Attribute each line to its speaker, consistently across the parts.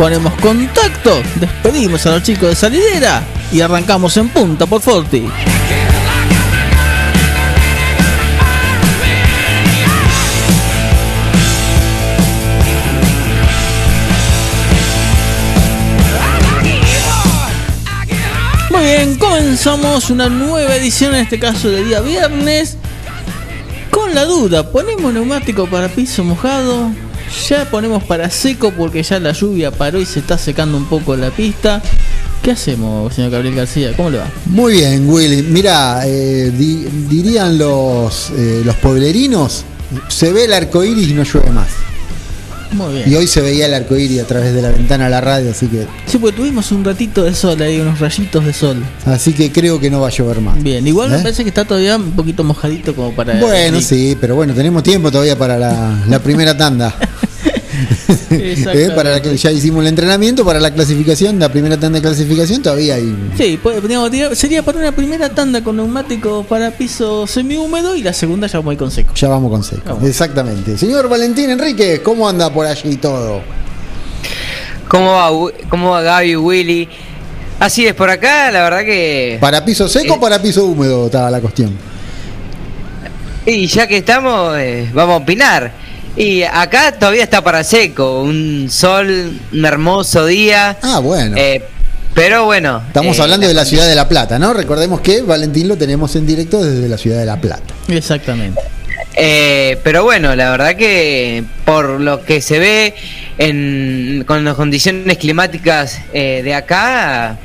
Speaker 1: Ponemos contacto, despedimos a los chicos de salidera y arrancamos en punta por Forti. Muy bien, comenzamos una nueva edición, en este caso de día viernes. Con la duda, ¿ponemos neumático para piso mojado? Ya ponemos para seco porque ya la lluvia paró y se está secando un poco la pista. ¿Qué hacemos, señor Gabriel García? ¿Cómo le va?
Speaker 2: Muy bien, Willy. Mira, eh, dirían los, eh, los pueblerinos, se ve el arco iris y no llueve más. Muy bien. Y hoy se veía el arco iris a través de la ventana de la radio, así que.
Speaker 1: Sí, porque tuvimos un ratito de sol ahí, unos rayitos de sol.
Speaker 2: Así que creo que no va a llover más.
Speaker 1: Bien, igual me ¿Eh? parece que está todavía un poquito mojadito como para.
Speaker 2: Bueno, sí, pero bueno, tenemos tiempo todavía para la, la primera tanda. ¿Eh? para la que ya hicimos el entrenamiento, para la clasificación, la primera tanda de clasificación todavía hay.
Speaker 1: Sí, sería para una primera tanda con neumático para piso semihúmedo y la segunda ya vamos con seco.
Speaker 2: Ya vamos con seco, exactamente. Señor Valentín Enrique, ¿cómo anda por allí todo?
Speaker 3: ¿Cómo va, cómo va Gaby, Willy? Así es, por acá la verdad que...
Speaker 2: ¿Para piso seco o eh, para piso húmedo estaba la cuestión?
Speaker 3: Y ya que estamos, eh, vamos a opinar. Y acá todavía está para seco, un sol, un hermoso día.
Speaker 2: Ah, bueno.
Speaker 3: Eh, pero bueno.
Speaker 2: Estamos eh, hablando de la ciudad de La Plata, ¿no? Recordemos que Valentín lo tenemos en directo desde la ciudad de La Plata.
Speaker 1: Exactamente.
Speaker 3: Eh, pero bueno, la verdad que por lo que se ve en, con las condiciones climáticas de acá,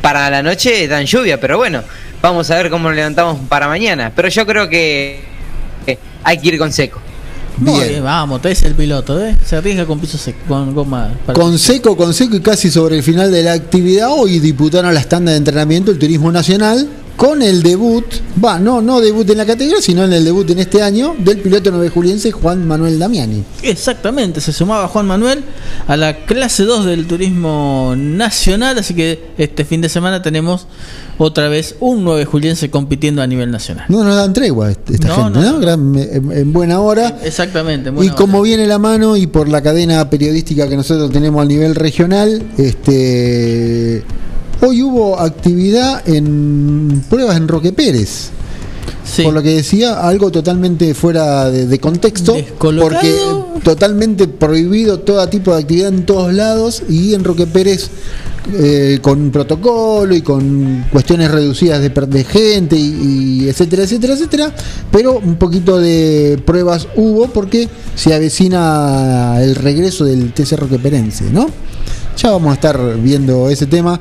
Speaker 3: para la noche dan lluvia, pero bueno, vamos a ver cómo lo levantamos para mañana. Pero yo creo que hay que ir con seco.
Speaker 1: Bien. vamos, te es el piloto, ¿eh? Se arriesga con piso seco, con goma.
Speaker 2: Con seco, con seco y casi sobre el final de la actividad, hoy diputaron la estándar de entrenamiento el Turismo Nacional con el debut, va, no, no debut en la categoría, sino en el debut en este año del piloto nueve juliense Juan Manuel Damiani.
Speaker 1: Exactamente, se sumaba Juan Manuel a la clase 2 del turismo nacional, así que este fin de semana tenemos otra vez un 9 juliense compitiendo a nivel nacional.
Speaker 2: No nos dan tregua esta gente, ¿no? En, buena hora.
Speaker 1: Exactamente.
Speaker 2: y como viene la mano y por la cadena periodística que nosotros tenemos a nivel regional, este Hoy hubo actividad en pruebas en Roque Pérez. Por lo que decía, algo totalmente fuera de, contexto, porque totalmente prohibido todo tipo de actividad en todos lados y en Roque Pérez eh, con protocolo y con cuestiones reducidas de, de gente y, etcétera, etcétera, etcétera, pero un poquito de pruebas hubo porque se avecina el regreso del TC Roqueperense, ¿no? Ya vamos a estar viendo ese tema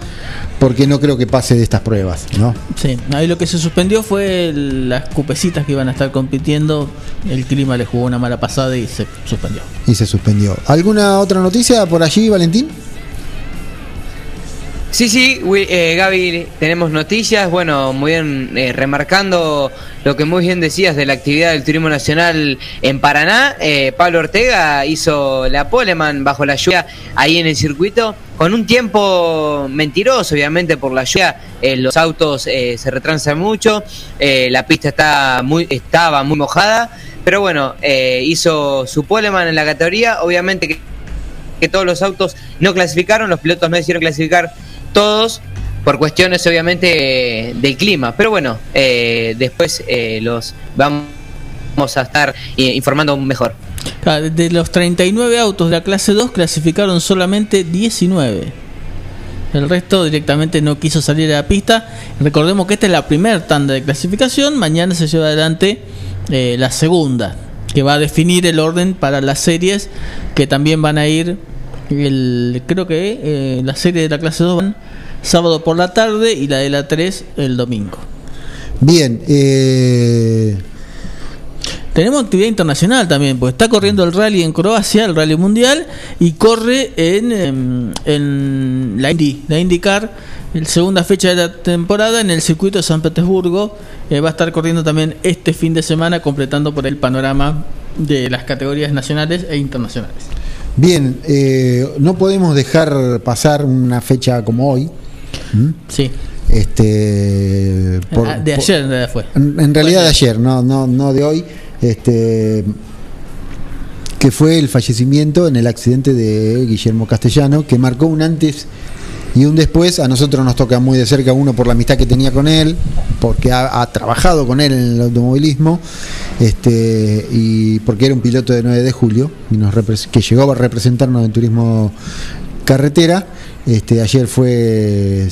Speaker 2: porque no creo que pase de estas pruebas, ¿no?
Speaker 1: Sí, ahí lo que se suspendió fue las cupecitas que iban a estar compitiendo. El clima le jugó una mala pasada y se suspendió.
Speaker 2: Y se suspendió. ¿Alguna otra noticia por allí, Valentín?
Speaker 3: Sí, sí, eh, Gaby, tenemos noticias. Bueno, muy bien, eh, remarcando lo que muy bien decías de la actividad del Turismo Nacional en Paraná. Eh, Pablo Ortega hizo la poleman bajo la lluvia ahí en el circuito, con un tiempo mentiroso, obviamente, por la lluvia. los autos se retransan mucho, la pista está muy, estaba muy mojada pero bueno, eh, hizo su poleman en la categoría, obviamente que, que todos los autos no clasificaron, los pilotos no hicieron clasificar todos, por cuestiones obviamente del clima. Pero bueno, eh, después eh, los vamos a estar eh, informando mejor.
Speaker 1: De los 39 autos de la clase 2 clasificaron solamente 19. El resto directamente no quiso salir a la pista. Recordemos que esta es la primera tanda de clasificación. Mañana se lleva adelante la segunda, que va a definir el orden para las series que también van a ir. El, creo que la serie de la clase 2 van sábado por la tarde y la de la 3 el domingo.
Speaker 2: Bien, eh...
Speaker 1: Tenemos actividad internacional también, pues está corriendo el rally en Croacia, el rally mundial, y corre en, em, en, la Indy, la IndyCar, la segunda fecha de la temporada en el circuito de San Petersburgo. Eh, va a estar corriendo también este fin de semana, completando por el panorama de las categorías nacionales e internacionales.
Speaker 2: Bien, eh, no podemos dejar pasar una fecha como hoy,
Speaker 1: ¿Mm? Sí.
Speaker 2: Este,
Speaker 1: por, ah, de ayer por, fue.
Speaker 2: En, en realidad de ayer, no, no, no de hoy. Este, que fue el fallecimiento en el accidente de Guillermo Castellano, que marcó un antes y un después. A nosotros nos toca muy de cerca, uno por la amistad que tenía con él, porque ha, trabajado con él en el automovilismo, este, y porque era un piloto de 9 de julio, y que llegó a representarnos en turismo carretera. Este, ayer fue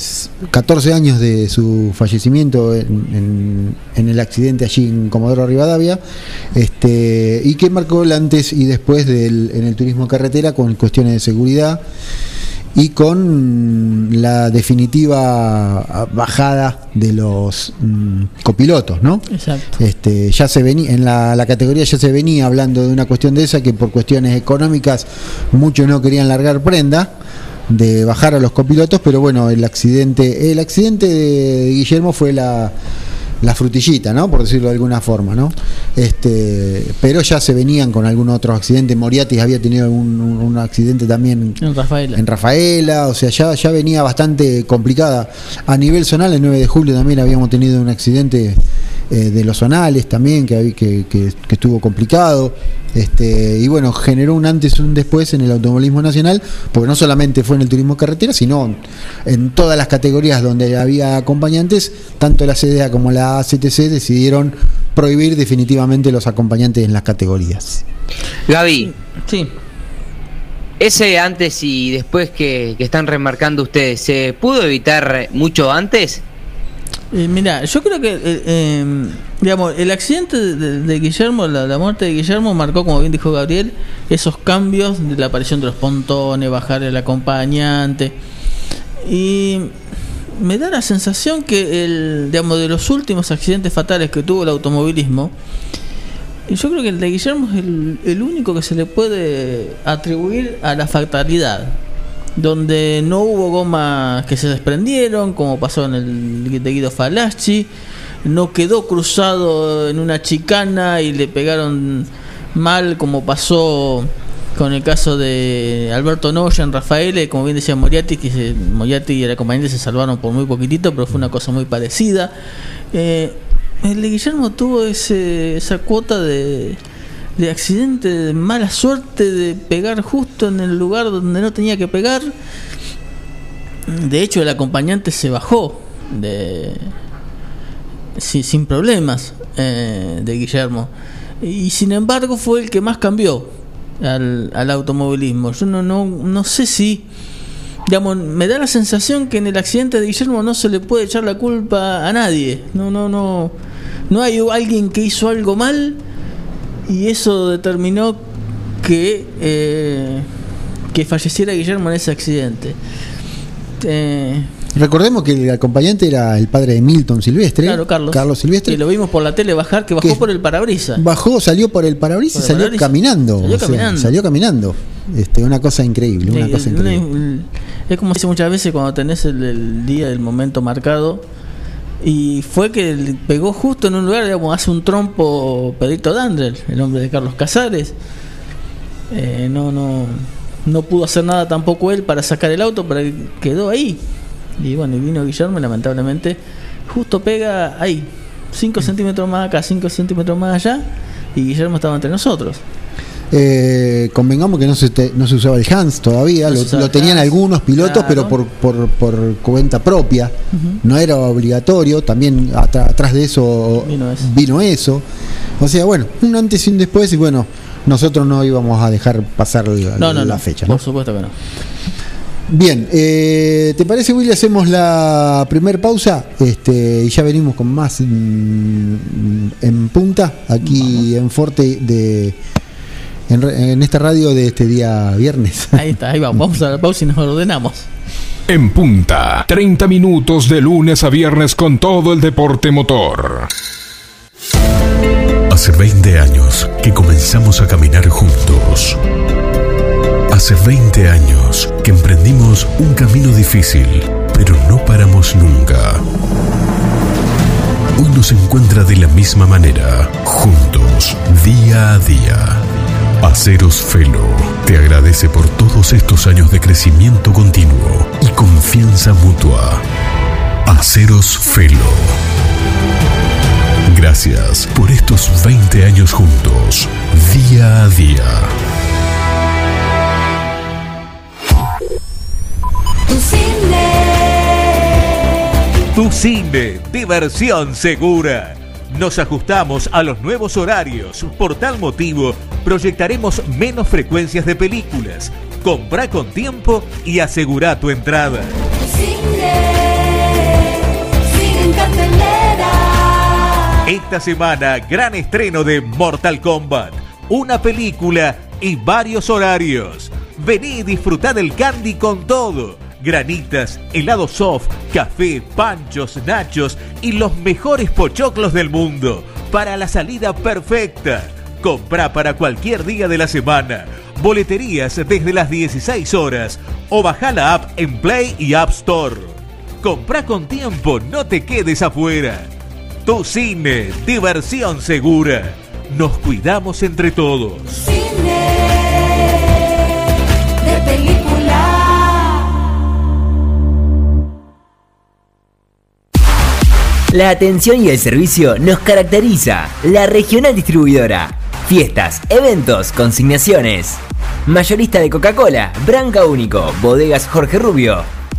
Speaker 2: 14 años de su fallecimiento en, en, el accidente allí en Comodoro Rivadavia, este, y que marcó el antes y después del, en el turismo carretera con cuestiones de seguridad y con la definitiva bajada de los mm, copilotos, ¿no?
Speaker 1: Exacto.
Speaker 2: Este, ya se venía en la, la, categoría ya se venía hablando de una cuestión de esa que por cuestiones económicas muchos no querían largar prenda de bajar a los copilotos, pero bueno, el accidente, el accidente de Guillermo fue la, la frutillita, ¿no? Por decirlo de alguna forma, ¿no? Este, pero ya se venían con algún otro accidente. Moriatis había tenido un, un, accidente también
Speaker 1: en Rafaela.
Speaker 2: en Rafaela, o sea, ya, ya venía bastante complicada. A nivel zonal, el 9 de julio también habíamos tenido un accidente eh, de los zonales también, que, que, que, que estuvo complicado. Este, y bueno, generó un antes y un después en el automovilismo nacional, porque no solamente fue en el turismo carretera, sino en todas las categorías donde había acompañantes, tanto la CDA como la ACTC decidieron prohibir definitivamente los acompañantes en las categorías.
Speaker 3: Gaby,
Speaker 1: sí.
Speaker 3: Ese antes y después que, que están remarcando ustedes, ¿se pudo evitar mucho antes?
Speaker 1: Eh, mira, yo creo que, eh, eh, digamos, el accidente de, de Guillermo, la, la, muerte de Guillermo, marcó, como bien dijo Gabriel, esos cambios de la aparición de los pontones, bajar el acompañante. Y me da la sensación que, el, digamos, de los últimos accidentes fatales que tuvo el automovilismo, yo creo que el de Guillermo es el, el único que se le puede atribuir a la fatalidad donde no hubo gomas que se desprendieron, como pasó en el de Guido Falaschi, no quedó cruzado en una chicana y le pegaron mal, como pasó con el caso de Alberto Noya en Rafael, como bien decía Moriarty, que se, Moriarty y el acompañante se salvaron por muy poquitito, pero fue una cosa muy parecida. Eh, el de Guillermo tuvo ese, esa cuota de, de accidente, de mala suerte de pegar justo en el lugar donde no tenía que pegar. De hecho, el acompañante se bajó de sí, sin problemas eh, de Guillermo. Y sin embargo fue el que más cambió al, al automovilismo. Yo no, no, no sé si digamos, me da la sensación que en el accidente de Guillermo no se le puede echar la culpa a nadie. No, no, no. No hay alguien que hizo algo mal y eso determinó que, eh, que falleciera Guillermo en ese accidente.
Speaker 2: Eh, Recordemos que el acompañante era el padre de Milton Silvestre.
Speaker 1: Claro, Carlos.
Speaker 2: Carlos Silvestre.
Speaker 1: Que lo vimos por la tele bajar, que bajó que por el parabrisas.
Speaker 2: Bajó, salió por el parabrisas y salió parabrisa. caminando.
Speaker 1: Salió, sea, caminando.
Speaker 2: salió caminando. Este, una cosa increíble, una
Speaker 1: Sí,
Speaker 2: cosa increíble.
Speaker 1: es como dice muchas veces cuando tenés el, el día, el momento marcado. Y fue que pegó justo en un lugar, digamos, hace un trompo Pedrito Dandrel, el hombre de Carlos Casares. Eh, no, no, no pudo hacer nada tampoco él para sacar el auto, pero quedó ahí. Y bueno, y vino Guillermo lamentablemente justo pega ahí, 5 centímetros más acá, 5 centímetros más allá, y Guillermo estaba entre nosotros.
Speaker 2: Eh, convengamos que no se, te- no se usaba el Hans todavía,
Speaker 1: No
Speaker 2: lo, tenían
Speaker 1: Hans,
Speaker 2: algunos pilotos,
Speaker 1: claro.
Speaker 2: pero por, por, por cuenta propia, no era obligatorio, también atra- atrás de eso
Speaker 1: Vino eso.
Speaker 2: vino eso. O sea, bueno, un antes y un después y bueno, nosotros no íbamos a dejar pasar la,
Speaker 1: No, no,
Speaker 2: la
Speaker 1: no,
Speaker 2: fecha.
Speaker 1: Por supuesto que no.
Speaker 2: Bien, eh, ¿te parece, Willy? Hacemos la primer pausa este, y ya venimos con más en punta aquí en Forte de en, en esta radio de este día viernes.
Speaker 1: Ahí está, ahí vamos. Vamos a la pausa y nos ordenamos.
Speaker 4: En punta, 30 minutos de lunes a viernes con todo el deporte motor.
Speaker 5: Hace 20 años que comenzamos a caminar juntos. Hace 20 años que emprendimos un camino difícil, pero no paramos nunca. Hoy nos encuentra de la misma manera, juntos, día a día. Aceros Felo te agradece por todos estos años de crecimiento continuo y confianza mutua. Aceros Felo. Gracias por estos 20 años juntos, día a día.
Speaker 6: Tu cine.
Speaker 7: Tu cine, diversión segura. Nos ajustamos a los nuevos horarios. Por tal motivo, proyectaremos menos frecuencias de películas. Compra con tiempo y asegura tu entrada.
Speaker 6: Tu cine. En cartelera.
Speaker 7: Esta semana, gran estreno de Mortal Kombat. Una película y varios horarios. Vení y disfrutá del candy con todo. Granitas, helado soft, café, panchos, nachos y los mejores pochoclos del mundo. Para la salida perfecta. Comprá para cualquier día de la semana. Boleterías desde las 16 horas. O bajá la app en Play y App Store. Comprá con tiempo, no te quedes afuera. Tu cine, diversión segura. Nos cuidamos entre todos.
Speaker 8: La atención y el servicio nos caracteriza. La regional distribuidora. Fiestas, eventos, consignaciones. Mayorista de Coca-Cola, Branca Único, Bodegas Jorge Rubio,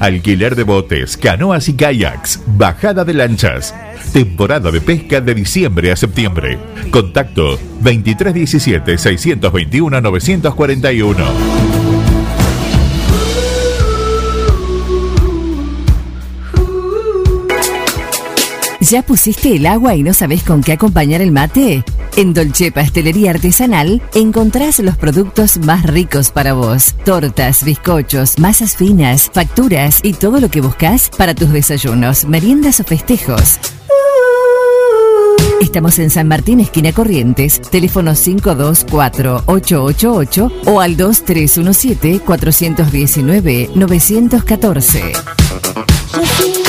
Speaker 5: Alquiler de botes, canoas y kayaks, bajada de lanchas. Temporada de pesca de diciembre a septiembre. Contacto 2317 621 941.
Speaker 9: ¿Ya pusiste el agua y no sabes con qué acompañar el mate? En Dolce Pastelería Artesanal encontrás los productos más ricos para vos. Tortas, bizcochos, masas finas, facturas y todo lo que buscas para tus desayunos, meriendas o festejos. Estamos en San Martín, esquina Corrientes, teléfono 524-888 o al 2317-419-914.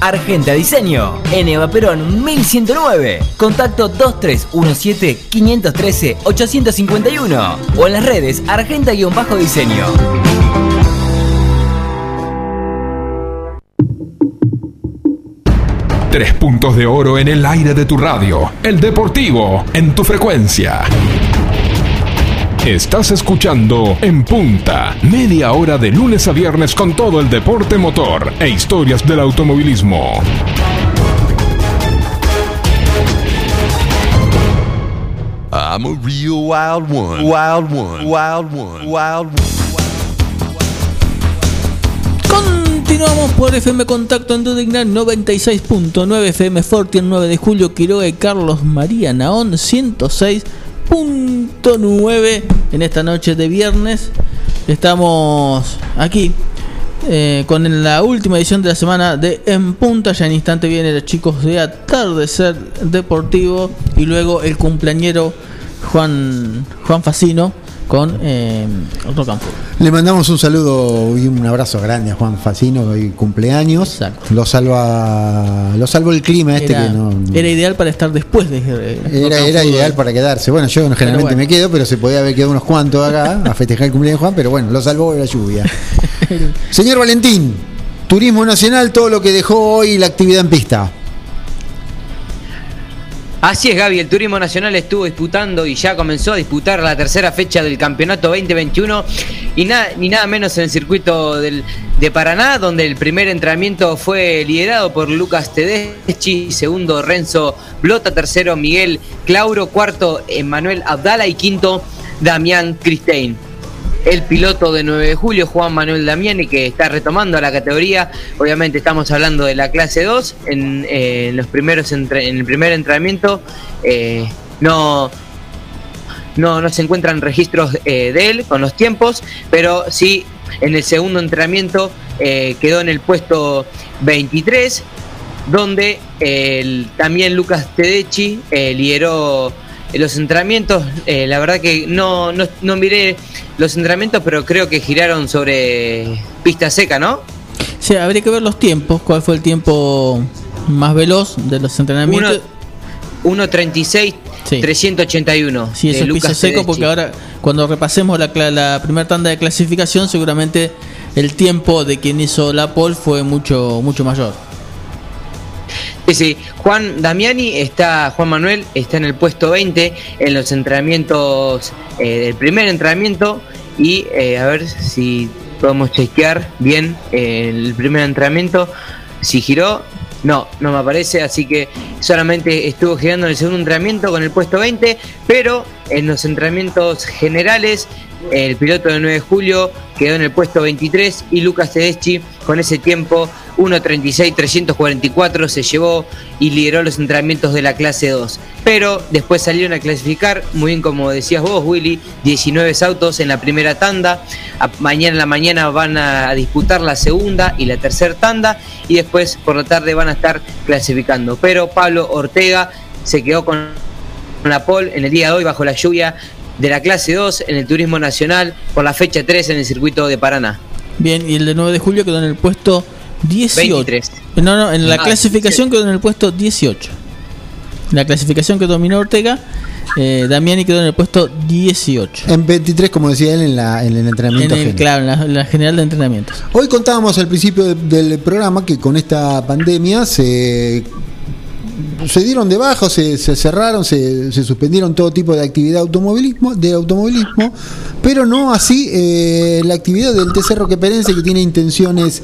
Speaker 8: Argenta Diseño. En Eva Perón 1109. Contacto 2317-513-851. O en las redes Argenta-Diseño.
Speaker 4: Tres puntos de oro en el aire de tu radio. El deportivo en tu frecuencia. Estás escuchando En Punta, media hora de lunes a viernes con todo el deporte motor e historias del automovilismo.
Speaker 10: I'm a real wild one. Wild one. Wild one. Wild one.
Speaker 1: Continuamos por FM Contacto en Dudignan 96.9 FM Forti el 9 de julio Quiroga y Carlos María Naón 106.9 en esta noche de viernes. Estamos aquí eh, con la última edición de la semana de En Punta. Ya en instante vienen los chicos de Atardecer Deportivo y luego el cumpleañero Juan, Juan Facino con eh, and Pop.
Speaker 2: Le mandamos un saludo y un abrazo grande a Juan Facino, hoy cumpleaños. Lo salva lo salvó el clima este
Speaker 1: Era,
Speaker 2: que no.
Speaker 1: era ideal para estar después de. eh,
Speaker 2: Era, era ideal para quedarse. Bueno, yo generalmente
Speaker 1: bueno.
Speaker 2: me quedo, pero se podía haber quedado unos cuantos acá a festejar el cumpleaños de Juan, pero bueno, lo salvó la lluvia. Señor Valentín, Turismo Nacional, todo lo que dejó hoy la actividad en pista.
Speaker 3: Así es, Gaby. El Turismo Nacional estuvo disputando y ya comenzó a disputar la tercera fecha del campeonato 2021 y nada, ni nada menos en el circuito del, de Paraná, donde el primer entrenamiento fue liderado por Lucas Tedeschi, segundo Renzo Blota, tercero Miguel Clauro, cuarto Emanuel Abdala y quinto Damián Cristein. El piloto de 9 de julio, Juan Manuel Damiani, que está retomando la categoría. Obviamente estamos hablando de la clase 2. En, eh, los primeros entre- en el primer entrenamiento eh, no, no, no se encuentran registros eh, de él con los tiempos, pero sí en el segundo entrenamiento quedó en el puesto 23, donde el- también Lucas Tedeschi eh, lideró los entrenamientos. Eh, la verdad que no, no, no miré los entrenamientos, pero creo que giraron sobre pista seca, ¿no?
Speaker 1: Sí, habría que ver los tiempos. ¿Cuál fue el tiempo más veloz de los entrenamientos?
Speaker 3: 1.36, 381.
Speaker 1: Sí, eso
Speaker 3: de
Speaker 1: es piso
Speaker 3: Lucas
Speaker 1: seco
Speaker 3: Tedeschi.
Speaker 1: porque ahora cuando repasemos la, la primera tanda de clasificación seguramente el tiempo de quien hizo la pole fue mucho mucho mayor.
Speaker 3: Sí, sí. Juan Damiani está, Juan Manuel está en el puesto 20 en los entrenamientos eh, del primer entrenamiento y eh, a ver si podemos chequear bien eh, el primer entrenamiento. Si giró, no, no me aparece, así que solamente estuvo girando en el segundo entrenamiento con el puesto 20, pero en los entrenamientos generales el piloto de 9 de julio quedó en el puesto 23 y Lucas Tedeschi con ese tiempo 1.36.344 se llevó y lideró los entrenamientos de la clase 2. Pero después salieron a clasificar, muy bien como decías vos Willy, 19 autos en la primera tanda. Mañana en la mañana van a disputar la segunda y la tercera tanda y después por la tarde van a estar clasificando. Pero Pablo Ortega se quedó con la pole en el día de hoy bajo la lluvia de la clase 2 en el Turismo Nacional por la fecha 3 en el circuito de Paraná.
Speaker 1: Bien, y el de 9 de julio quedó en el puesto 18.
Speaker 3: 23.
Speaker 1: No, no, en la
Speaker 3: Ah,
Speaker 1: clasificación quedó en el puesto 18. La clasificación que dominó Ortega Eh, Damiani quedó en el puesto 18.
Speaker 2: En 23, como decía él, en, la, en el
Speaker 1: En
Speaker 2: entrenamiento.
Speaker 1: el,
Speaker 2: general.
Speaker 1: claro, en la, en la general de entrenamientos.
Speaker 2: Hoy contábamos al principio de- del programa que con esta pandemia se, se dieron de baja, se, cerraron, se, suspendieron todo tipo de actividad automovilismo, de automovilismo, pero no así eh, la actividad del TC Perense que tiene intenciones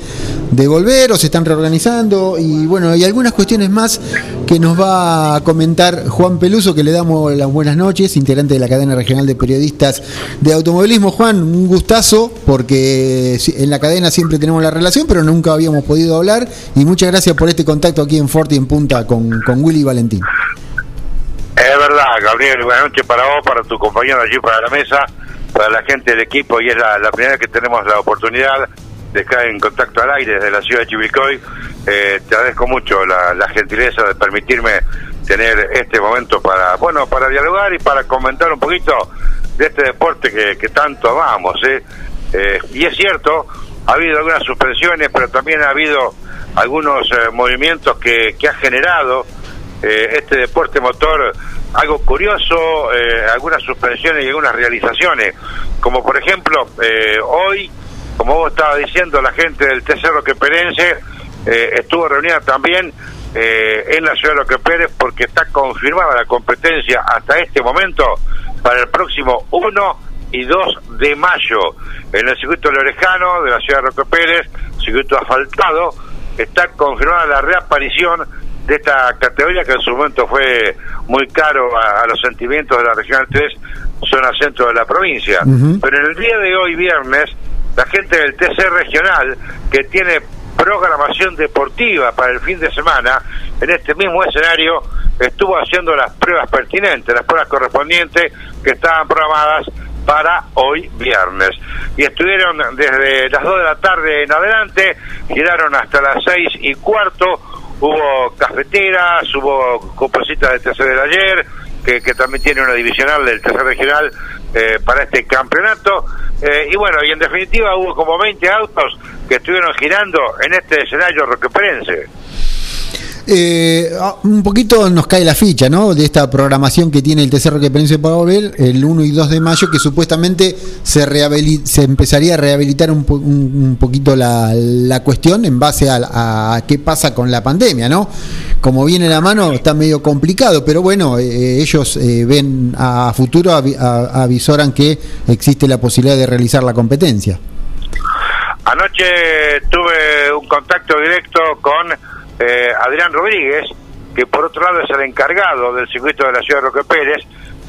Speaker 2: de volver o se están reorganizando y bueno, hay algunas cuestiones más que nos va a comentar Juan Peluso, que le damos las buenas noches, integrante de la cadena regional de periodistas de automovilismo. Juan, un gustazo, porque en la cadena siempre tenemos la relación, pero nunca habíamos podido hablar. Y muchas gracias por este contacto aquí en Forti en Punta con, con Willy Valentín.
Speaker 11: Es verdad, Gabriel, buenas noches para vos, para tu compañero allí para la mesa, para la gente del equipo y es la, primera vez que tenemos la oportunidad de estar en contacto al aire desde la ciudad de Chivilcoy. Eh, te agradezco mucho la, gentileza de permitirme tener este momento para, bueno, para dialogar y para comentar un poquito de este deporte que, que tanto amamos. ¿eh? Eh, y es cierto, ha habido algunas suspensiones, pero también ha habido algunos eh, movimientos que ha generado eh, este deporte motor algo curioso, eh, algunas suspensiones y algunas realizaciones, como por ejemplo, eh, hoy, como vos estabas diciendo, la gente del TC Roque Perense eh, estuvo reunida también eh, en la ciudad de Roque Pérez porque está confirmada la competencia hasta este momento para el próximo 1 y 2 de mayo. En el circuito Lorejano de la ciudad de Roque Pérez, circuito asfaltado, está confirmada la reaparición de esta categoría que en su momento fue muy caro a, a los sentimientos de la Regional 3, zona centro de la provincia. Pero en el día de hoy, viernes, la gente del TC Regional, que tiene programación deportiva para el fin de semana, en este mismo escenario, estuvo haciendo las pruebas pertinentes, las pruebas correspondientes que estaban programadas para hoy viernes. Y estuvieron desde las 2 de la tarde en adelante, giraron hasta las 6 y cuarto, hubo cafeteras, hubo copecitas del tercer del ayer, que, que también tiene una divisional del tercer regional eh, para este campeonato. Eh, y bueno, y en definitiva hubo como 20 autos que estuvieron girando en este escenario roqueperense.
Speaker 2: Eh, ah, un poquito nos cae la ficha, ¿no? De esta programación que tiene el TC Roque Perense para volver el 1 y 2 de mayo, que supuestamente se, se empezaría a rehabilitar un, un- poquito la, la cuestión en base a, qué pasa con la pandemia, ¿no? Como viene la mano, está medio complicado, pero bueno, eh, ellos eh, ven a futuro, avisoran que existe la posibilidad de realizar la competencia.
Speaker 11: Anoche tuve un contacto directo con eh, Adrián Rodríguez, que por otro lado es el encargado del circuito de la ciudad de Roque Pérez,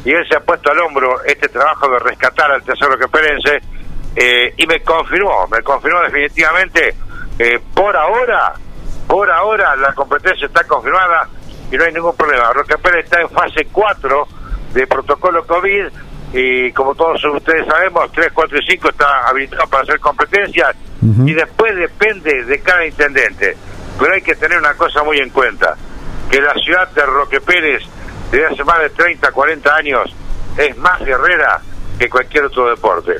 Speaker 11: y él se ha puesto al hombro este trabajo de rescatar al tercer roqueperense, eh, y me confirmó, me confirmó definitivamente, eh, por ahora, por ahora la competencia está confirmada y no hay ningún problema. Roque Pérez está en fase 4 de protocolo COVID y como todos ustedes sabemos, 3, 4 y 5 está habilitado para hacer competencias y después depende de cada intendente. Pero hay que tener una cosa muy en cuenta, que la ciudad de Roque Pérez desde hace más de 30, 40 años es más guerrera que cualquier otro deporte.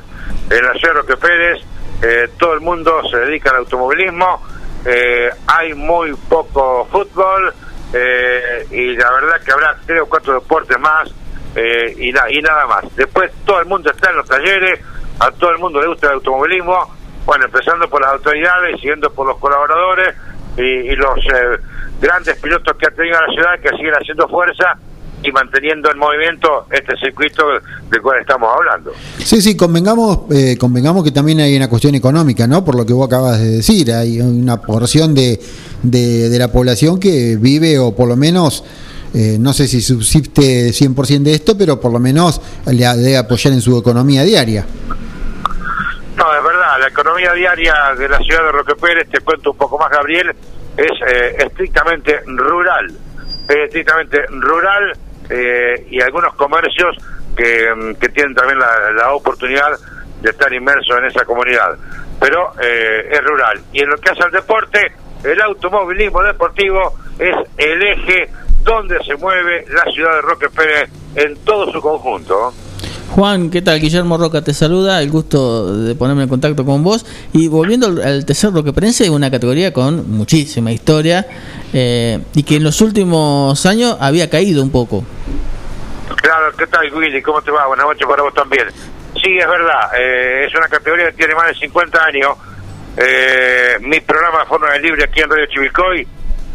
Speaker 11: En la ciudad de Roque Pérez eh, todo el mundo se dedica al automovilismo, eh, hay muy poco fútbol eh, y la verdad que habrá tres o cuatro deportes más eh, y, na- y nada más. Después todo el mundo está en los talleres, a todo el mundo le gusta el automovilismo, bueno, empezando por las autoridades, siguiendo por los colaboradores y, y los eh, grandes pilotos que ha tenido la ciudad que siguen haciendo fuerza y manteniendo en movimiento este circuito del cual estamos hablando.
Speaker 2: Sí, sí, convengamos, eh, convengamos que también hay una cuestión económica, ¿no? Por lo que vos acabas de decir, hay una porción de, de, la población que vive o por lo menos, eh, no sé si subsiste 100% de esto, pero por lo menos le debe apoyar en su economía diaria.
Speaker 11: La economía diaria de la ciudad de Roque Pérez, te cuento un poco más, Gabriel, es eh, estrictamente rural. Es estrictamente rural eh, y algunos comercios que, mm, que tienen también la, la oportunidad de estar inmersos en esa comunidad. Pero eh, es rural. Y en lo que hace al deporte, el automovilismo deportivo es el eje donde se mueve la ciudad de Roque Pérez en todo su conjunto.
Speaker 1: Juan, ¿qué tal? Guillermo Roca te saluda, el gusto de ponerme en contacto con vos. Y volviendo al, tercer roqueperense, una categoría con muchísima historia eh, y que en los últimos años había caído un poco.
Speaker 11: Claro, ¿qué tal, Willy? ¿Cómo te va? Buenas noches para vos también. Sí, es verdad, eh, es una categoría que tiene más de 50 años. Eh, mi programa de Fórmula Libre aquí en Radio Chivilcoy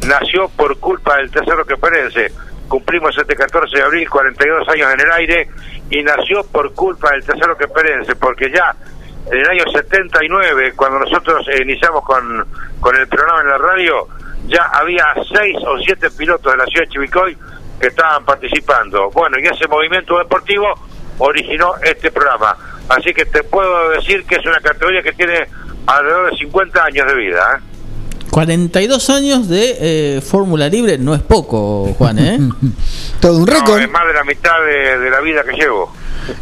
Speaker 11: nació por culpa del tercero que perece. Cumplimos este 14 de abril 42 años en el aire y nació por culpa del tercero que perece, porque ya en el año 79, cuando nosotros iniciamos con, con el programa en la radio, ya había seis o siete pilotos de la ciudad de Chivilcoy que estaban participando. Bueno, y ese movimiento deportivo originó este programa. Así que te puedo decir que es una categoría que tiene alrededor de 50 años de vida. ¿eh?
Speaker 1: 42 años de eh, Fórmula Libre no es poco, Juan, ¿eh?
Speaker 2: Todo un
Speaker 11: No,
Speaker 2: récord.
Speaker 11: es más de la mitad de, de la vida que llevo.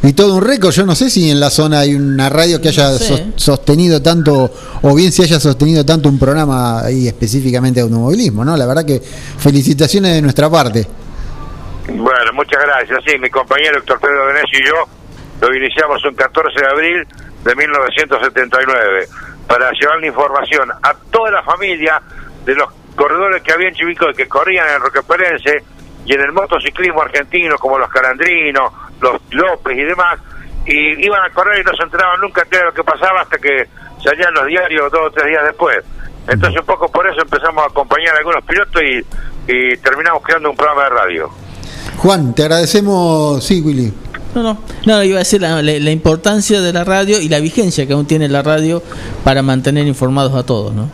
Speaker 2: Y todo un récord, yo no sé si en la zona hay una radio que haya
Speaker 1: No sé.
Speaker 2: sos- sostenido tanto, o bien si haya sostenido tanto un programa ahí específicamente de automovilismo, ¿no? La verdad que felicitaciones de nuestra parte.
Speaker 11: Bueno, muchas gracias. Sí, mi compañero Héctor Pedro Venecio y yo lo iniciamos un 14 de abril de 1979 para llevar la información a toda la familia de los corredores que había en Chivicoy, que corrían en el Roqueperense y en el motociclismo argentino, como los Calandrinos, los López y demás, y iban a correr y no se enteraban nunca de lo que pasaba hasta que salían los diarios dos o tres días después. Entonces un poco por eso empezamos a acompañar a algunos pilotos y, y terminamos creando un programa de radio.
Speaker 2: Juan, te agradecemos, sí, Willy.
Speaker 1: No, no, no, iba a decir la, importancia de la radio y la vigencia que aún tiene la radio para mantener informados a todos, ¿no?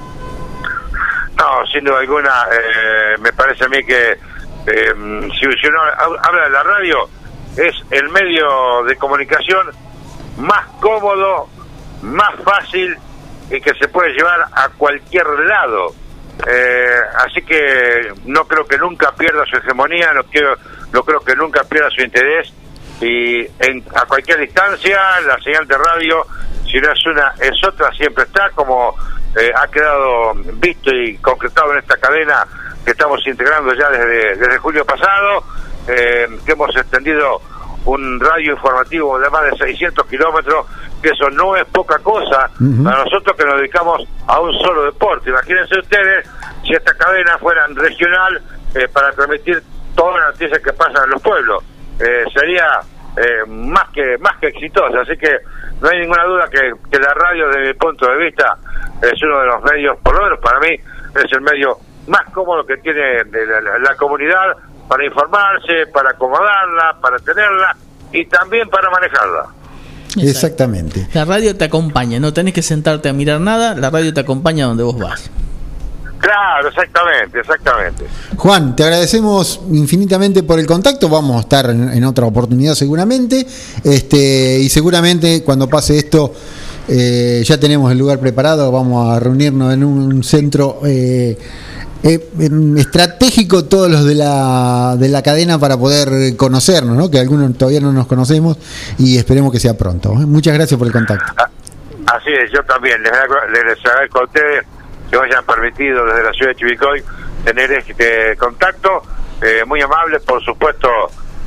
Speaker 11: No, sin duda alguna, eh, me parece a mí que eh, si, si uno hab- habla de la radio, es el medio de comunicación más cómodo, más fácil y que se puede llevar a cualquier lado. Eh, así que no creo que nunca pierda su hegemonía, no, quiero, no creo que nunca pierda su interés y en, a cualquier distancia la señal de radio, si no es una, es otra, siempre está, como eh, ha quedado visto y concretado en esta cadena que estamos integrando ya desde, desde julio pasado, eh, que hemos extendido un radio informativo de más de 600 kilómetros, que eso no es poca cosa para nosotros que nos dedicamos a un solo deporte. Imagínense ustedes si esta cadena fuera regional eh, para transmitir todas las noticias que pasan en los pueblos. Eh, sería eh, más que más que exitosa, así que no hay ninguna duda que, que la radio, desde mi punto de vista, es uno de los medios, por lo menos para mí, es el medio más cómodo que tiene la- la comunidad para informarse, para acomodarla, para tenerla y también para manejarla.
Speaker 2: Exactamente.
Speaker 1: La radio te acompaña, no tenés que sentarte a mirar nada, la radio te acompaña donde vos vas.
Speaker 11: Claro, exactamente, exactamente.
Speaker 2: Juan, te agradecemos infinitamente por el contacto. Vamos a estar en, en otra oportunidad seguramente. Este, y seguramente cuando pase esto, eh, ya tenemos el lugar preparado. Vamos a reunirnos en un centro eh, eh, estratégico, todos los de la, de la cadena, para poder conocernos, ¿no? que algunos todavía no nos conocemos y esperemos que sea pronto. Muchas gracias por el contacto.
Speaker 11: Así es, yo también les agradezco a ustedes que me hayan permitido desde la ciudad de Chivicoy tener este contacto, eh, muy amable, por supuesto,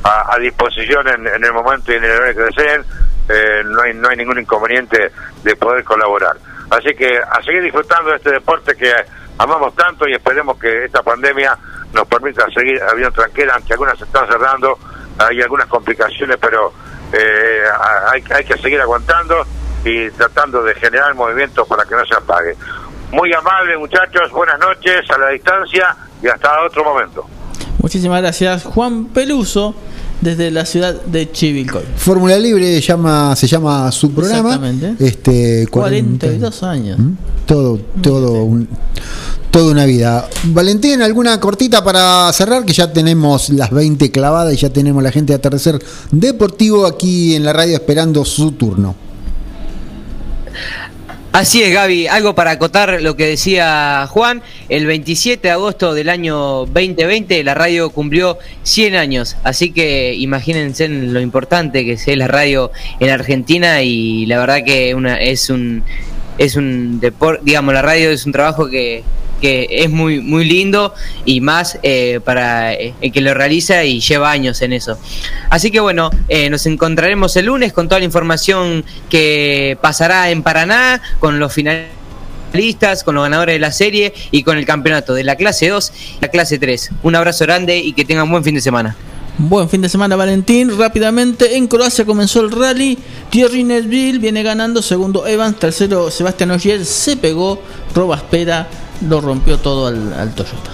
Speaker 11: a, disposición en, en el momento y en el horario que deseen, eh, no, hay, no hay ningún inconveniente de poder colaborar. Así que a seguir disfrutando de este deporte que amamos tanto y esperemos que esta pandemia nos permita seguir habiendo tranquila, aunque algunas se están cerrando, hay algunas complicaciones, pero eh, hay, hay que seguir aguantando y tratando de generar movimiento para que no se apague. Muy amable muchachos, buenas noches a la distancia y hasta otro momento.
Speaker 1: Muchísimas gracias, Juan Peluso, desde la ciudad de Chivilcoy.
Speaker 2: Fórmula Libre llama, se llama su programa.
Speaker 1: Exactamente.
Speaker 2: Este,
Speaker 1: 42 años.
Speaker 2: todo, todo, un- toda una vida. Valentín, ¿alguna cortita para cerrar? Que ya tenemos las 20 clavadas y ya tenemos la gente de Atardecer Deportivo aquí en la radio esperando su turno.
Speaker 3: Así es, Gaby. Algo para acotar lo que decía Juan. El 27 de agosto del año 2020 la radio cumplió 100 años. Así que imagínense lo importante que es la radio en Argentina y la verdad que una, es un es un deporte, digamos, la radio es un trabajo que, que es muy muy lindo y más eh, para eh, el que lo realiza y lleva años en eso. Así que bueno, eh, nos encontraremos el lunes con toda la información que pasará en Paraná, con los finalistas, con los ganadores de la serie y con el campeonato de la clase 2 y la clase 3. Un abrazo grande y que tengan buen fin de semana.
Speaker 1: Buen fin de semana, Valentín. Rápidamente, en Croacia comenzó el rally. Thierry Nesville viene ganando. Segundo, Evans. Tercero, Sebastián Ogier. Se pegó. Robaspera lo rompió todo al, al Toyota.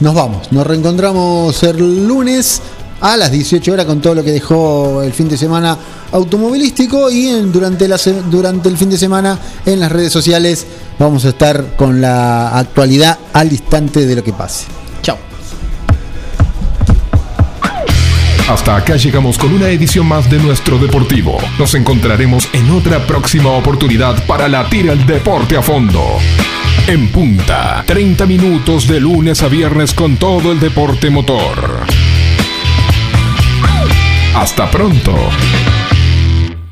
Speaker 2: Nos vamos, nos reencontramos el lunes a las 18 horas con todo lo que dejó el fin de semana automovilístico y en- durante, la, se- durante el fin de semana en las redes sociales vamos a estar con la actualidad al instante de lo que pase.
Speaker 1: Chao.
Speaker 4: Hasta acá llegamos con una edición más de nuestro Deportivo. Nos encontraremos en otra próxima oportunidad para latir el deporte a fondo. En punta, 30 minutos de lunes a viernes con todo el deporte motor. Hasta pronto.